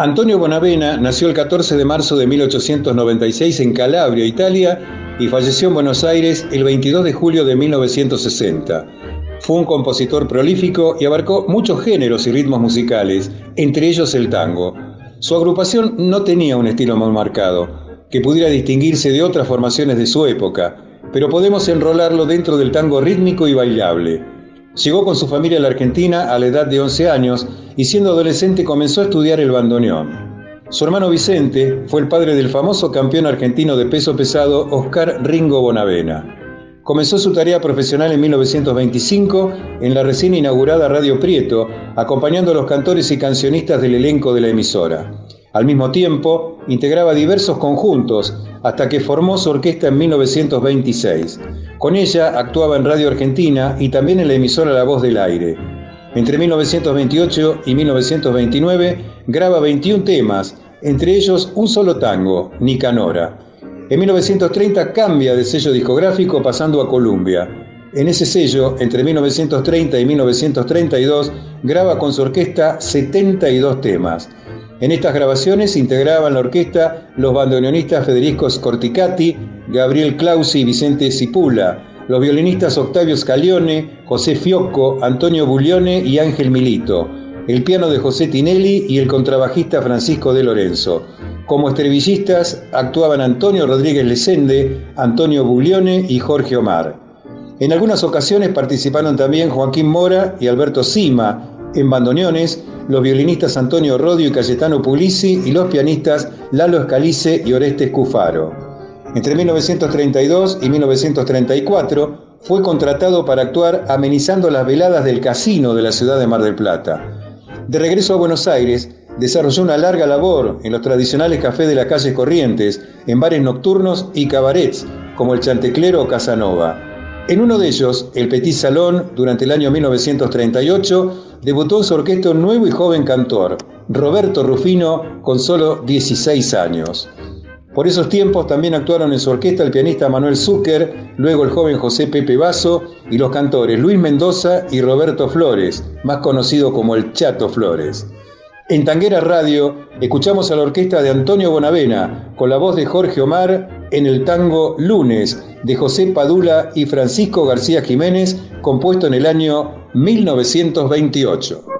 Antonio Bonavena nació el 14 de marzo de 1896 en Calabria, Italia, y falleció en Buenos Aires el 22 de julio de 1960. Fue un compositor prolífico y abarcó muchos géneros y ritmos musicales, entre ellos el tango. Su agrupación no tenía un estilo muy marcado, que pudiera distinguirse de otras formaciones de su época, pero podemos enrolarlo dentro del tango rítmico y bailable. Llegó con su familia a la Argentina a la edad de 11 años y siendo adolescente comenzó a estudiar el bandoneón. Su hermano Vicente fue el padre del famoso campeón argentino de peso pesado Oscar Ringo Bonavena. Comenzó su tarea profesional en 1925 en la recién inaugurada Radio Prieto, acompañando a los cantores y cancionistas del elenco de la emisora. Al mismo tiempo, integraba diversos conjuntos hasta que formó su orquesta en 1926. Con ella actuaba en Radio Argentina y también en la emisora La Voz del Aire. Entre 1928 y 1929 graba 21 temas, entre ellos un solo tango, Nicanora. En 1930 cambia de sello discográfico pasando a Columbia. En ese sello, entre 1930 y 1932, graba con su orquesta 72 temas. En estas grabaciones integraban la orquesta los bandoneonistas Federico Scorticati, Gabriel Clausi y Vicente Cipula, los violinistas Octavio Scaglione, José Fiocco, Antonio Buglione y Ángel Milito, el piano de José Tinelli y el contrabajista Francisco de Lorenzo. Como estribillistas actuaban Antonio Rodríguez Lesende, Antonio Buglione y Jorge Omar. En algunas ocasiones participaron también Joaquín Mora y Alberto Sima, en bandoneones, los violinistas Antonio Rodio y Cayetano Pulisi y los pianistas Lalo Escalice y Orestes Cufaro. Entre 1932 y 1934 fue contratado para actuar amenizando las veladas del casino de la ciudad de Mar del Plata. De regreso a Buenos Aires, desarrolló una larga labor en los tradicionales cafés de la calle Corrientes, en bares nocturnos y cabarets, como el Chanteclero o Casanova. En uno de ellos, el Petit Salón, durante el año 1938, debutó su orquesta un nuevo y joven cantor, Roberto Rufino, con solo 16 años. Por esos tiempos también actuaron en su orquesta el pianista Manuel Zucker, luego el joven José Pepe Basso y los cantores Luis Mendoza y Roberto Flores, más conocido como el Chato Flores. En Tanguera Radio escuchamos a la orquesta de Antonio Bonavena con la voz de Jorge Omar en el tango Lunes de José Padula y Francisco García Jiménez, compuesto en el año 1928.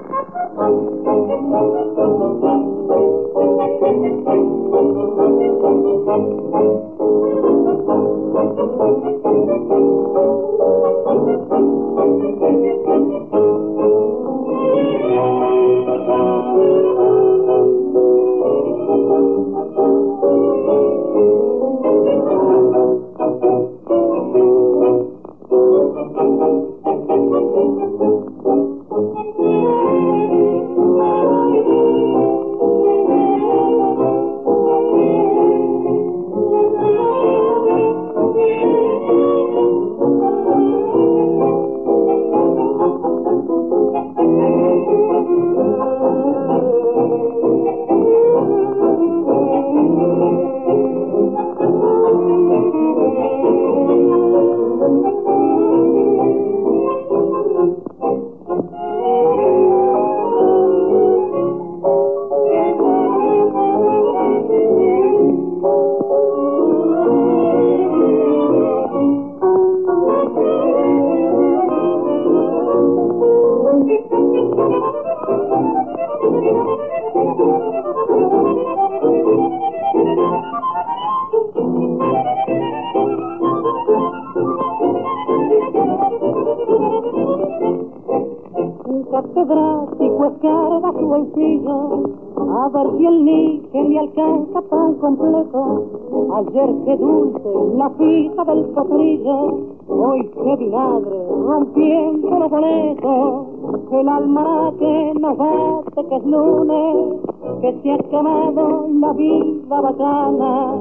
Ayer qué dulce la pita del potrillo, hoy qué vinagre rompiendo los boletos. El alma que nos bate que es lunes, que se ha acabado la vida bacana,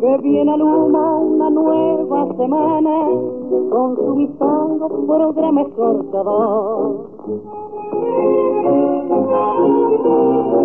que viene al humo una nueva semana con su misongo programa escorchador. Oh, oh, oh, oh.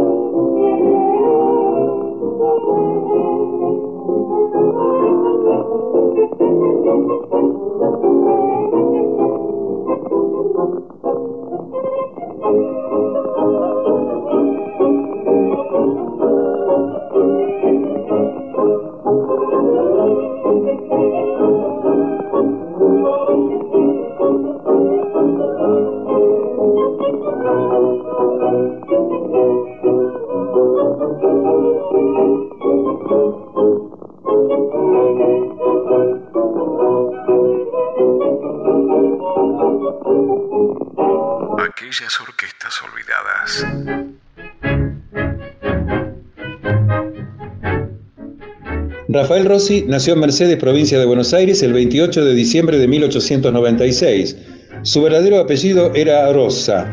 Rafael Rossi nació en Mercedes, provincia de Buenos Aires, el 28 de diciembre de 1896. Su verdadero apellido era Rosa.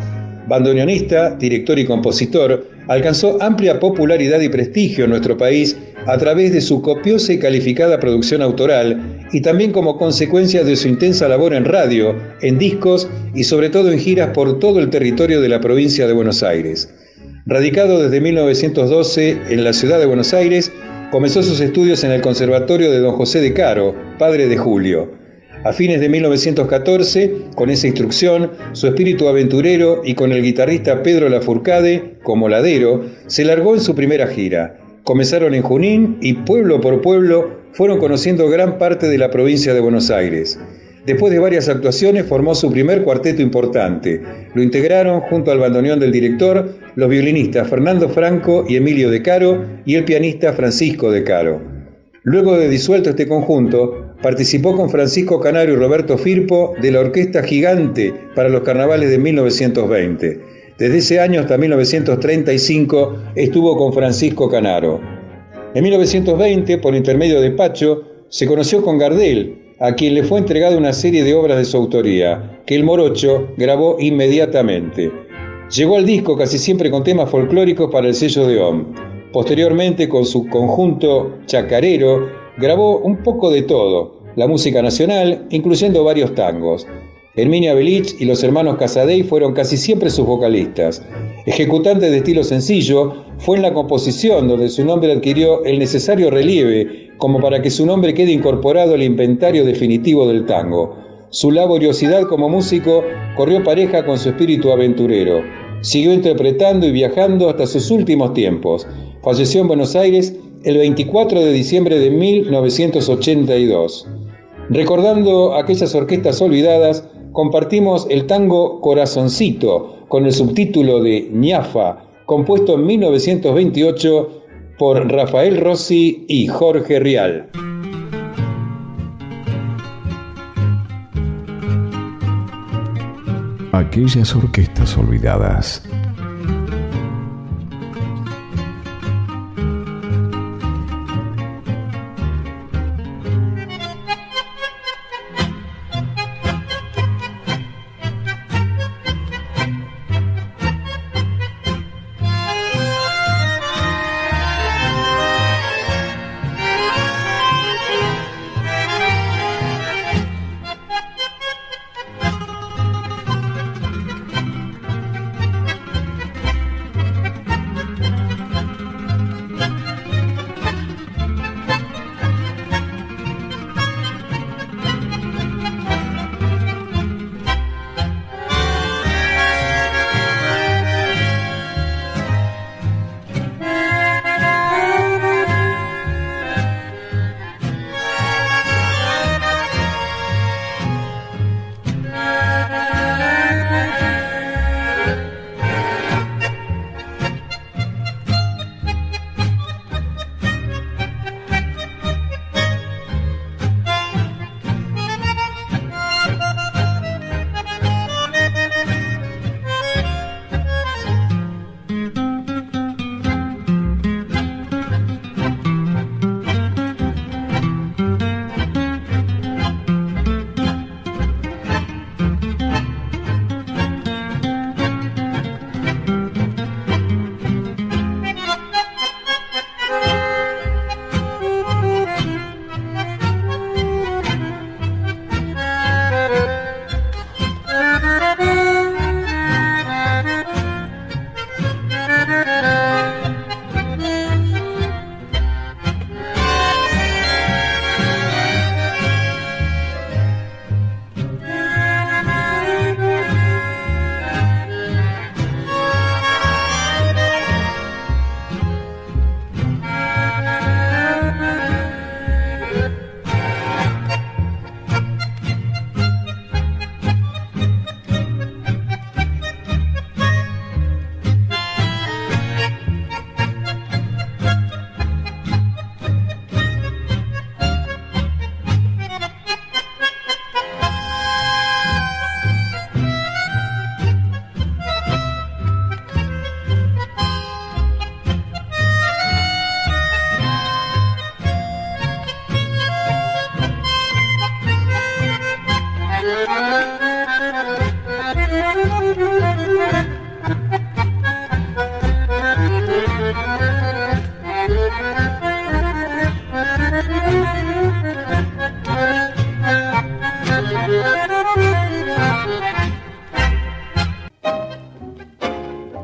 Bandoneonista, director y compositor, alcanzó amplia popularidad y prestigio en nuestro país a través de su copiosa y calificada producción autoral y también como consecuencia de su intensa labor en radio, en discos y sobre todo en giras por todo el territorio de la provincia de Buenos Aires. Radicado desde 1912 en la ciudad de Buenos Aires, comenzó sus estudios en el Conservatorio de Don José de Caro, padre de Julio. A fines de 1914, con esa instrucción, su espíritu aventurero y con el guitarrista Pedro Lafourcade como ladero, se largó en su primera gira. Comenzaron en Junín y pueblo por pueblo fueron conociendo gran parte de la provincia de Buenos Aires. Después de varias actuaciones formó su primer cuarteto importante. Lo integraron junto al bandoneón del director los violinistas Fernando Franco y Emilio De Caro y el pianista Francisco De Caro. Luego de disuelto este conjunto, participó con Francisco Canario y Roberto Firpo de la Orquesta Gigante para los carnavales de 1920. Desde ese año hasta 1935 estuvo con Francisco Canaro. En 1920, por intermedio de Pacho, se conoció con Gardel, a quien le fue entregada una serie de obras de su autoría, que el Morocho grabó inmediatamente. Llegó al disco casi siempre con temas folclóricos para el sello de OM. Posteriormente, con su conjunto chacarero, grabó un poco de todo, la música nacional, incluyendo varios tangos. Herminia Belich y los hermanos Casadei fueron casi siempre sus vocalistas. Ejecutante de estilo sencillo, fue en la composición donde su nombre adquirió el necesario relieve como para que su nombre quede incorporado al inventario definitivo del tango. Su laboriosidad como músico corrió pareja con su espíritu aventurero. Siguió interpretando y viajando hasta sus últimos tiempos. Falleció en Buenos Aires el 24 de diciembre de 1982. Recordando aquellas orquestas olvidadas, compartimos el tango Corazoncito con el subtítulo de ñafa, compuesto en 1928 por Rafael Rossi y Jorge Rial. Aquellas orquestas olvidadas.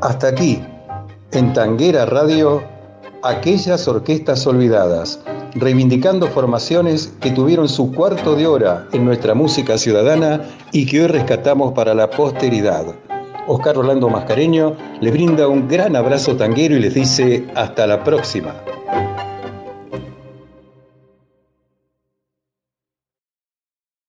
Hasta aquí, en Tanguera Radio, aquellas orquestas olvidadas reivindicando formaciones que tuvieron su cuarto de hora en nuestra música ciudadana y que hoy rescatamos para la posteridad. Oscar Orlando Mascareño les brinda un gran abrazo tanguero y les dice hasta la próxima.